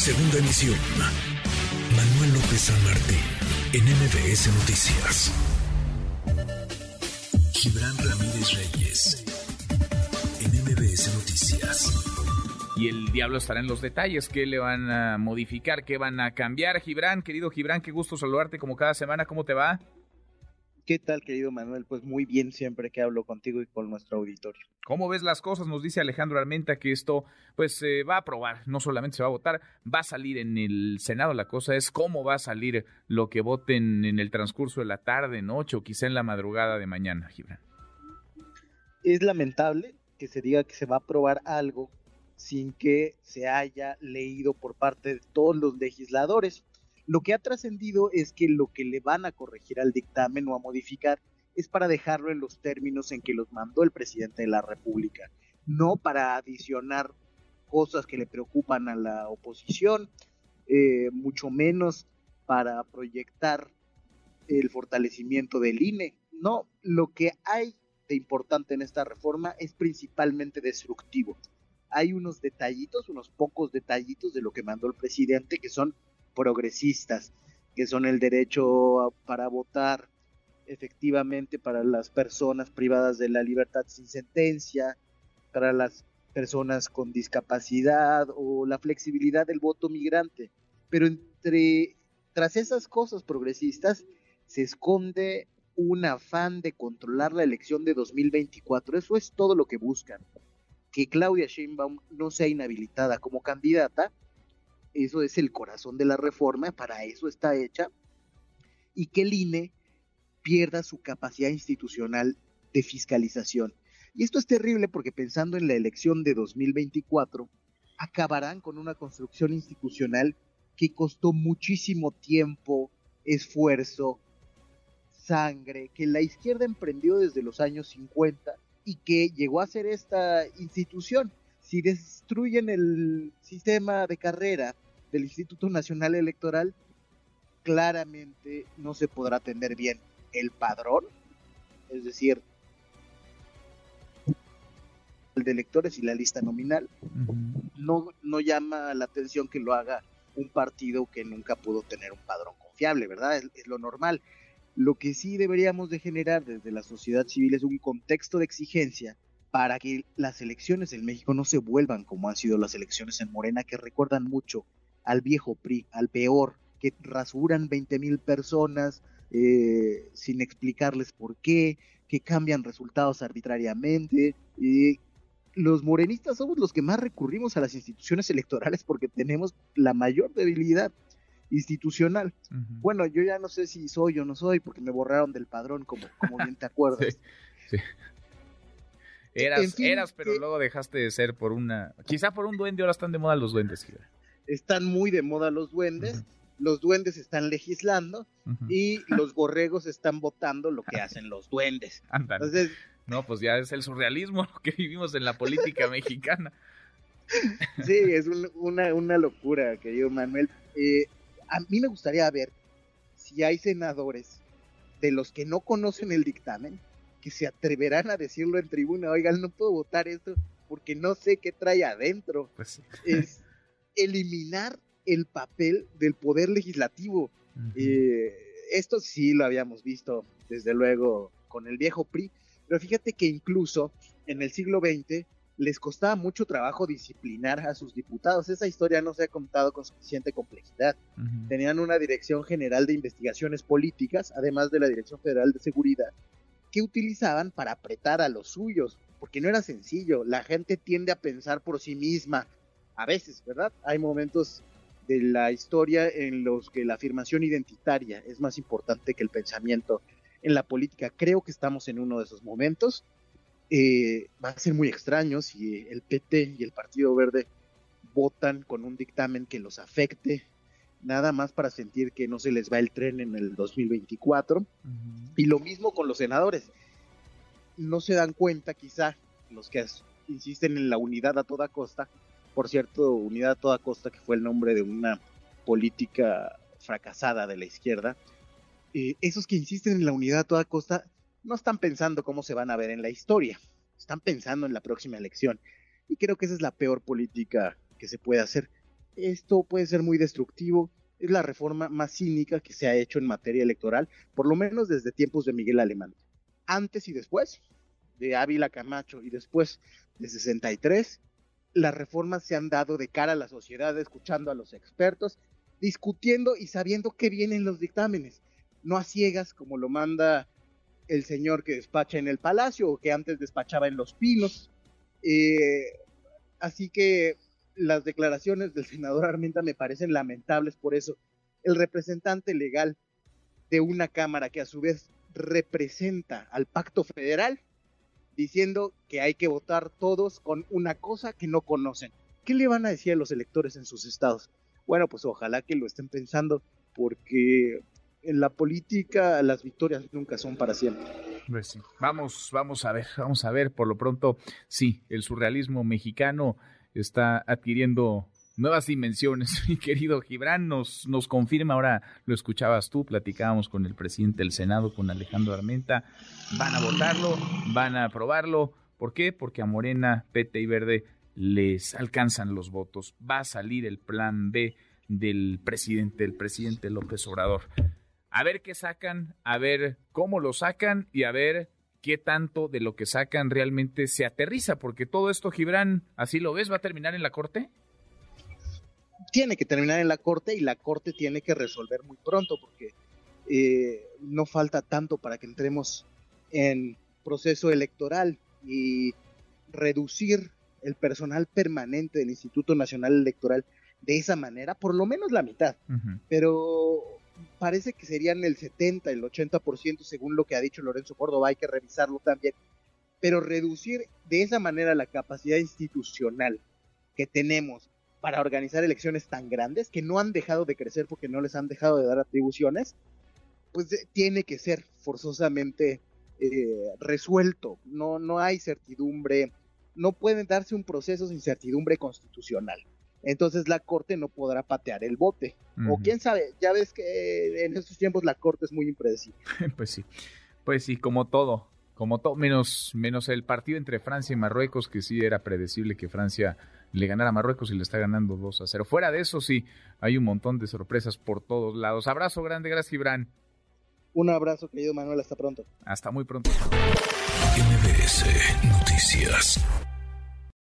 Segunda emisión. Manuel López San Martín, en MBS Noticias. Gibran Ramírez Reyes, en MBS Noticias. Y el diablo estará en los detalles. ¿Qué le van a modificar? ¿Qué van a cambiar? Gibran, querido Gibran, qué gusto saludarte como cada semana. ¿Cómo te va? ¿Qué tal, querido Manuel? Pues muy bien siempre que hablo contigo y con nuestro auditorio. ¿Cómo ves las cosas? Nos dice Alejandro Armenta que esto pues se va a aprobar, no solamente se va a votar, va a salir en el Senado. La cosa es cómo va a salir lo que voten en el transcurso de la tarde, noche o quizá en la madrugada de mañana, Gibran. Es lamentable que se diga que se va a aprobar algo sin que se haya leído por parte de todos los legisladores. Lo que ha trascendido es que lo que le van a corregir al dictamen o a modificar es para dejarlo en los términos en que los mandó el presidente de la República, no para adicionar cosas que le preocupan a la oposición, eh, mucho menos para proyectar el fortalecimiento del INE. No, lo que hay de importante en esta reforma es principalmente destructivo. Hay unos detallitos, unos pocos detallitos de lo que mandó el presidente que son progresistas, que son el derecho para votar efectivamente para las personas privadas de la libertad sin sentencia, para las personas con discapacidad o la flexibilidad del voto migrante. Pero entre tras esas cosas progresistas se esconde un afán de controlar la elección de 2024. Eso es todo lo que buscan. Que Claudia Sheinbaum no sea inhabilitada como candidata eso es el corazón de la reforma, para eso está hecha, y que el INE pierda su capacidad institucional de fiscalización. Y esto es terrible porque pensando en la elección de 2024, acabarán con una construcción institucional que costó muchísimo tiempo, esfuerzo, sangre, que la izquierda emprendió desde los años 50 y que llegó a ser esta institución si destruyen el sistema de carrera del Instituto Nacional Electoral, claramente no se podrá atender bien el padrón, es decir, el de electores y la lista nominal. no, no llama la atención que lo haga un partido que nunca pudo tener un padrón confiable, ¿verdad? es, lo normal. Lo que sí deberíamos de generar desde la sociedad civil es un contexto de exigencia para que las elecciones en México no se vuelvan como han sido las elecciones en Morena, que recuerdan mucho al viejo PRI, al peor, que rasuran 20 mil personas eh, sin explicarles por qué, que cambian resultados arbitrariamente. los morenistas somos los que más recurrimos a las instituciones electorales porque tenemos la mayor debilidad institucional. Bueno, yo ya no sé si soy o no soy porque me borraron del padrón, como, como bien te acuerdas. sí. Eras, eras, pero luego dejaste de ser por una. Quizá por un duende, ahora están de moda los duendes. Están muy de moda los duendes. Los duendes están legislando y los borregos están votando lo que hacen los duendes. Entonces, no, pues ya es el surrealismo que vivimos en la política mexicana. Sí, es una, una, locura, querido Manuel. Eh, a mí me gustaría ver si hay senadores de los que no conocen el dictamen que se atreverán a decirlo en tribuna, oigan, no puedo votar esto porque no sé qué trae adentro. Pues es eliminar el papel del poder legislativo. Eh, esto sí lo habíamos visto, desde luego, con el viejo PRI, pero fíjate que incluso en el siglo XX les costaba mucho trabajo disciplinar a sus diputados. Esa historia no se ha contado con suficiente complejidad. Tenían una Dirección General de Investigaciones Políticas, además de la Dirección Federal de Seguridad, que utilizaban para apretar a los suyos, porque no era sencillo, la gente tiende a pensar por sí misma, a veces, ¿verdad? Hay momentos de la historia en los que la afirmación identitaria es más importante que el pensamiento en la política. Creo que estamos en uno de esos momentos. Eh, va a ser muy extraño si el PT y el Partido Verde votan con un dictamen que los afecte nada más para sentir que no se les va el tren en el 2024. Y lo mismo con los senadores. No se dan cuenta quizá los que insisten en la unidad a toda costa. Por cierto, unidad a toda costa que fue el nombre de una política fracasada de la izquierda. Eh, esos que insisten en la unidad a toda costa no están pensando cómo se van a ver en la historia. Están pensando en la próxima elección. Y creo que esa es la peor política que se puede hacer esto puede ser muy destructivo. Es la reforma más cínica que se ha hecho en materia electoral, por lo menos desde tiempos de Miguel Alemán. Antes y después, de Ávila Camacho y después de 63, las reformas se han dado de cara a la sociedad, escuchando a los expertos, discutiendo y sabiendo qué vienen los dictámenes, no a ciegas como lo manda el señor que despacha en el palacio o que antes despachaba en los pinos. Eh, así que las declaraciones del senador Armenta me parecen lamentables por eso. El representante legal de una Cámara que a su vez representa al pacto federal, diciendo que hay que votar todos con una cosa que no conocen. ¿Qué le van a decir a los electores en sus estados? Bueno, pues ojalá que lo estén pensando, porque en la política las victorias nunca son para siempre. Pues vamos, vamos a ver, vamos a ver. Por lo pronto, sí, el surrealismo mexicano está adquiriendo nuevas dimensiones. Mi querido Gibran nos, nos confirma, ahora lo escuchabas tú, platicábamos con el presidente del Senado, con Alejandro Armenta, van a votarlo, van a aprobarlo. ¿Por qué? Porque a Morena, Pete y Verde les alcanzan los votos. Va a salir el plan B del presidente, el presidente López Obrador. A ver qué sacan, a ver cómo lo sacan y a ver qué tanto de lo que sacan realmente se aterriza, porque todo esto, Gibran, así lo ves, va a terminar en la corte. Tiene que terminar en la corte y la corte tiene que resolver muy pronto, porque eh, no falta tanto para que entremos en proceso electoral y reducir el personal permanente del Instituto Nacional Electoral de esa manera, por lo menos la mitad. Pero parece que serían el 70, el 80% según lo que ha dicho Lorenzo Córdoba, hay que revisarlo también, pero reducir de esa manera la capacidad institucional que tenemos para organizar elecciones tan grandes que no han dejado de crecer porque no les han dejado de dar atribuciones, pues eh, tiene que ser forzosamente eh, resuelto. No, no hay certidumbre, no puede darse un proceso sin certidumbre constitucional entonces la corte no podrá patear el bote. O quién sabe, ya ves que en estos tiempos la corte es muy impredecible. pues sí, pues sí, como todo, como todo, menos, menos el partido entre Francia y Marruecos, que sí era predecible que Francia le ganara a Marruecos y le está ganando 2 a 0. Fuera de eso, sí, hay un montón de sorpresas por todos lados. Abrazo grande, gracias, Gibran. Un abrazo, querido Manuel, hasta pronto. Hasta muy pronto. MBS Noticias.